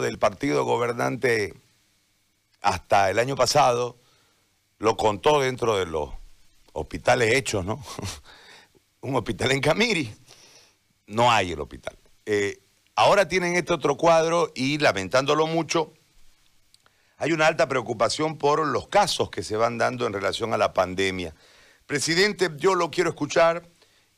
del partido gobernante hasta el año pasado lo contó dentro de los hospitales hechos, ¿no? Un hospital en Camiri, no hay el hospital. Eh, ahora tienen este otro cuadro y lamentándolo mucho, hay una alta preocupación por los casos que se van dando en relación a la pandemia. Presidente, yo lo quiero escuchar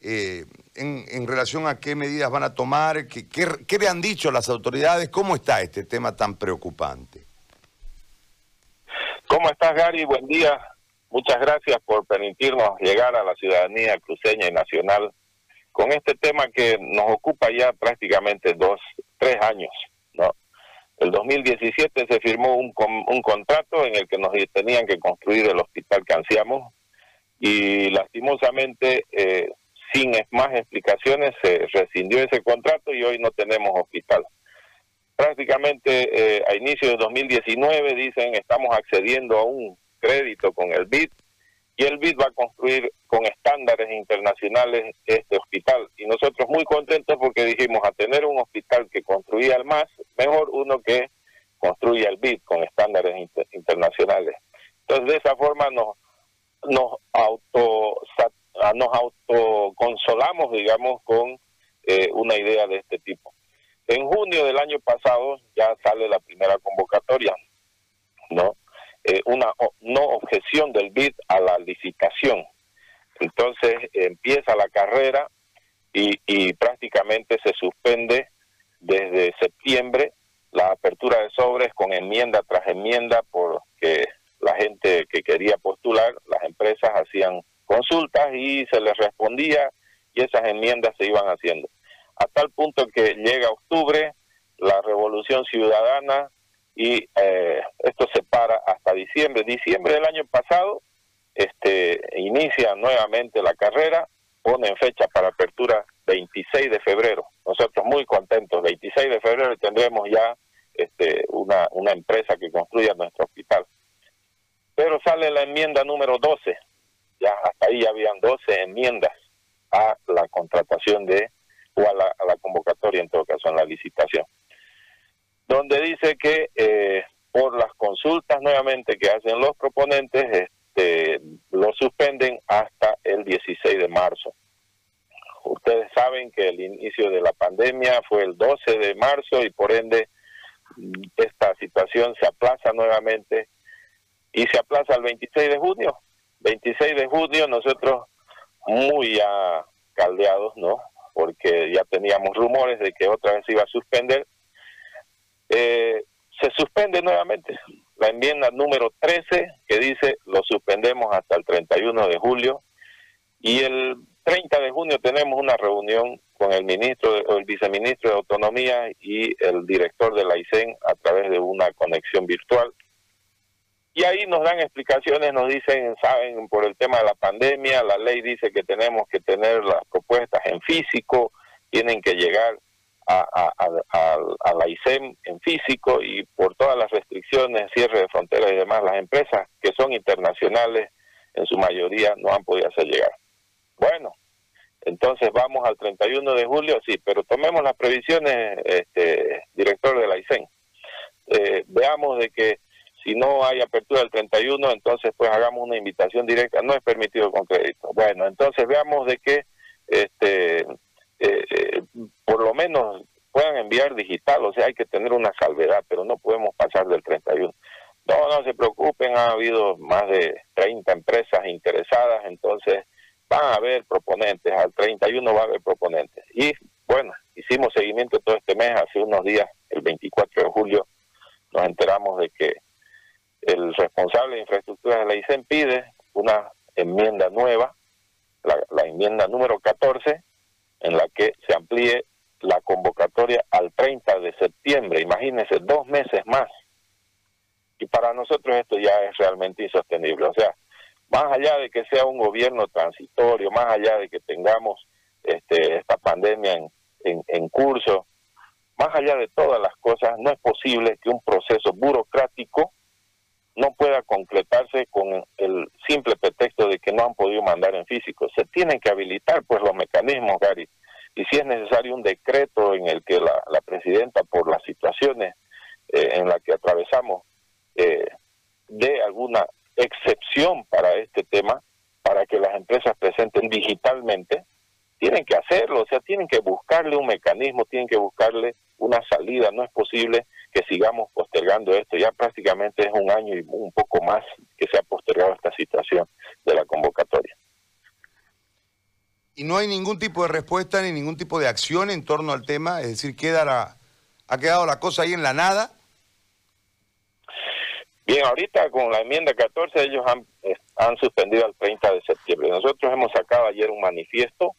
eh, en, relación a qué medidas van a tomar, qué, qué le han dicho las autoridades, cómo está este tema tan preocupante. ¿Cómo estás, Gary? Buen día. Muchas gracias por permitirnos llegar a la ciudadanía cruceña y nacional con este tema que nos ocupa ya prácticamente dos, tres años, ¿no? El 2017 se firmó un, un contrato en el que nos tenían que construir el hospital que ansiamos y lastimosamente, eh, sin más explicaciones, se rescindió ese contrato y hoy no tenemos hospital prácticamente eh, a inicio de 2019 dicen estamos accediendo a un crédito con el BID y el BID va a construir con estándares internacionales este hospital. Y nosotros muy contentos porque dijimos a tener un hospital que construía el MAS, mejor uno que construya el BID con estándares internacionales. Entonces de esa forma nos, nos auto nos autoconsolamos, digamos, con eh, una idea de este tipo. En junio del año pasado ya sale la primera convocatoria, ¿no? Eh, una no objeción del BID a la licitación. Entonces empieza la carrera y, y prácticamente se suspende desde septiembre la apertura de sobres con enmienda tras enmienda porque la gente que quería postular, las empresas hacían y se les respondía y esas enmiendas se iban haciendo a tal punto que llega octubre, la revolución ciudadana y eh, esto se para hasta diciembre. Diciembre del año pasado este, inicia nuevamente la carrera, ponen fecha para apertura 26 de febrero. Nosotros muy contentos, 26 de febrero tendremos ya este, una, una empresa que construya nuestro hospital. Pero sale la enmienda número 12, ya hasta habían 12 enmiendas a la contratación de o a la, convocatoria, en todo caso, en la licitación, donde dice que eh, por las consultas nuevamente que hacen los proponentes, este, lo suspenden hasta el 16 de marzo. Ustedes saben que el inicio de la pandemia fue el 12 de marzo y por ende esta situación se aplaza nuevamente y se aplaza al 26 de junio. 26 de junio nosotros muy caldeados, ¿no? porque ya teníamos rumores de que otra vez iba a suspender, eh, se suspende nuevamente la enmienda número 13 que dice lo suspendemos hasta el 31 de julio y el 30 de junio tenemos una reunión con el ministro o el viceministro de Autonomía y el director de la ICEN a través de una conexión virtual y ahí nos dan explicaciones, nos dicen, saben, por el tema de la pandemia, la ley dice que tenemos que tener las propuestas en físico, tienen que llegar a, la ISEM en físico y por todas las restricciones, cierre de fronteras y demás, las empresas que son internacionales en su mayoría no han podido hacer llegar. Bueno, entonces vamos al 31 de julio, sí, pero tomemos las previsiones, este, director de la ISEM. Eh, veamos de que si no hay apertura del 31, entonces pues hagamos una invitación directa, no es permitido con crédito. Bueno, entonces veamos de que este eh, eh, por lo menos puedan enviar digital, o sea, hay que tener una salvedad, pero no podemos pasar del 31. No, no se preocupen, ha habido más de 30 empresas interesadas, entonces van a haber proponentes, al 31 va a haber proponentes. Y bueno, hicimos seguimiento todo este mes, hace unos días, el 24 de julio, nos enteramos de que el responsable de infraestructura de la ICEN pide una enmienda nueva, la, enmienda número 14, en la que se amplíe la convocatoria al 30 de septiembre, imagínense, dos meses más. Y para nosotros esto ya es realmente insostenible. O sea, más allá de que sea un gobierno transitorio, más allá de que tengamos este, esta pandemia en, en, en curso, más allá de todas las cosas, no es posible que un proceso burocrático no pueda concretarse con el simple pretexto de que no han podido mandar en físico. Se tienen que habilitar pues los mecanismos, Gary. Y si es necesario un decreto en el que la, presidenta, por las situaciones eh, en la que atravesamos eh, dé alguna excepción para este tema, para que las empresas presenten digitalmente, tienen que hacerlo, o sea, tienen que buscarle un mecanismo, tienen que buscarle una salida. No es posible que sigamos postergando esto. Ya prácticamente es un año y un poco más que se ha postergado esta situación de la convocatoria. Y no hay ningún tipo de respuesta ni ningún tipo de acción en torno al tema, es decir, queda ha quedado la cosa ahí en la nada. Bien, ahorita con la enmienda 14 ellos han, han suspendido el 30 de septiembre. Nosotros hemos sacado ayer un manifiesto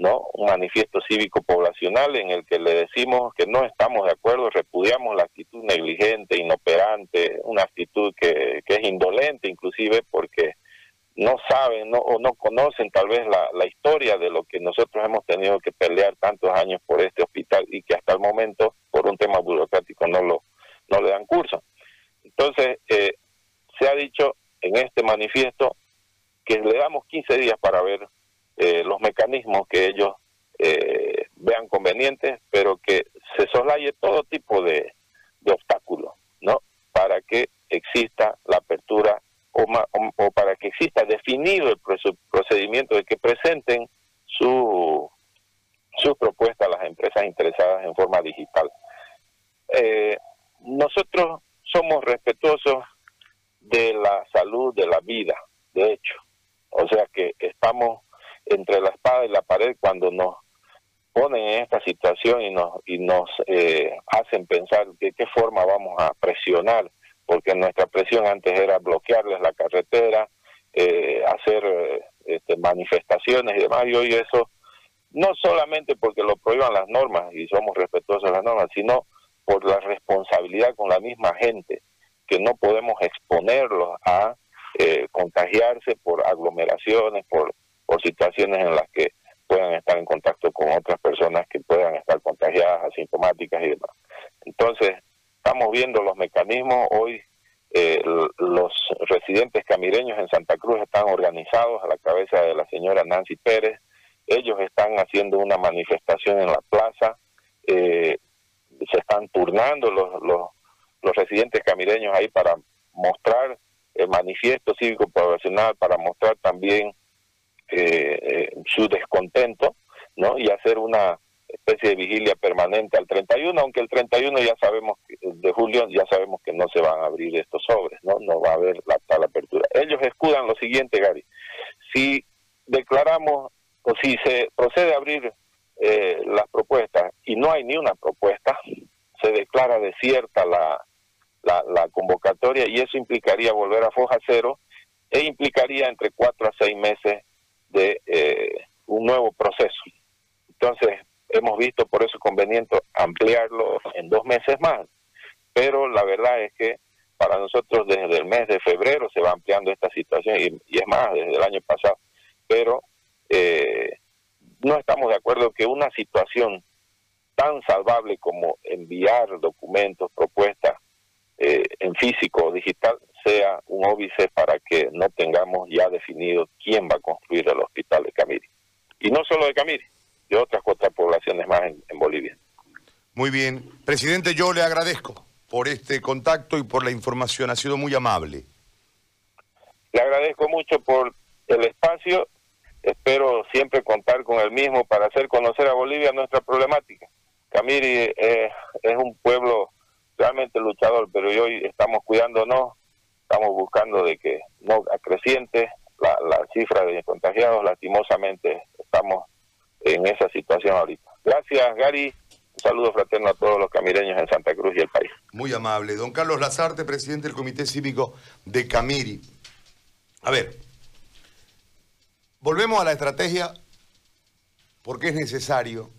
¿no? Un manifiesto cívico poblacional en el que le decimos que no estamos de acuerdo, repudiamos la actitud negligente, inoperante, una actitud que, que es indolente inclusive porque no saben no, o no conocen tal vez la, la historia de lo que nosotros hemos tenido que pelear tantos años por este hospital y que hasta el momento por un tema burocrático no lo no le dan curso. Entonces, eh, se ha dicho en este manifiesto que le damos 15 días para ver eh, los mecanismos que ellos eh, pero que se soslaye todo tipo de, obstáculos, ¿no? Para que exista la apertura o, o, para que exista definido el procedimiento de que presenten su, sus propuestas a las empresas interesadas en forma digital. Eh, nosotros somos respetuosos de la salud, de la vida, de hecho. O sea que estamos entre la espada y la pared cuando nos ponen en esta situación y nos y nos eh, hacen pensar de qué forma vamos a presionar porque nuestra presión antes era bloquearles la carretera eh, hacer eh, este, manifestaciones y demás y hoy eso no solamente porque lo prohíban las normas y somos respetuosos de las normas sino por la responsabilidad con la misma gente que no podemos exponerlos a contagiarse por aglomeraciones por por situaciones en las que puedan estar en contacto con otras personas que puedan estar contagiadas, asintomáticas y demás. Entonces, estamos viendo los mecanismos. Hoy eh, los residentes camireños en Santa Cruz están organizados a la cabeza de la señora Nancy Pérez. Ellos están haciendo una manifestación en la plaza. Eh, se están turnando los, los, residentes camireños ahí para mostrar el manifiesto cívico profesional, para mostrar también eh, su descontento, ¿no? Y hacer una especie de vigilia permanente al 31, aunque el 31 ya sabemos, de julio ya sabemos que no se van a abrir estos sobres, ¿no? No va a haber la tal apertura. Ellos escudan lo siguiente, Gary. Si declaramos o si se procede a abrir eh, las propuestas y no hay ni una propuesta, se declara desierta la, la, la convocatoria y eso implicaría volver a foja cero e implicaría entre cuatro a seis meses de eh, un nuevo proceso. Entonces, hemos visto por eso conveniente ampliarlo en dos meses más, pero la verdad es que para nosotros desde el mes de febrero se va ampliando esta situación y, es más, desde el año pasado, pero eh, no estamos de acuerdo que una situación tan salvable como enviar documentos, propuestas eh, en físico o digital sea un óbice para que no tengamos ya definido quién va a construir el hospital. Y no solo de Camiri, de otras cuatro poblaciones más en, Bolivia. Muy bien. Presidente, yo le agradezco por este contacto y por la información. Ha sido muy amable. Le agradezco mucho por el espacio. Espero siempre contar con el mismo para hacer conocer a Bolivia nuestra problemática. Camiri eh, es un pueblo realmente luchador, pero hoy estamos cuidándonos estamos buscando de que no acreciente la, la cifra de contagiados, lastimosamente estamos en esa situación ahorita. Gracias, Gary. Un saludo fraterno a todos los camireños en Santa Cruz y el país. Muy amable. Don Carlos Lazarte, presidente del Comité Cívico de Camiri. A ver, volvemos a la estrategia porque es necesario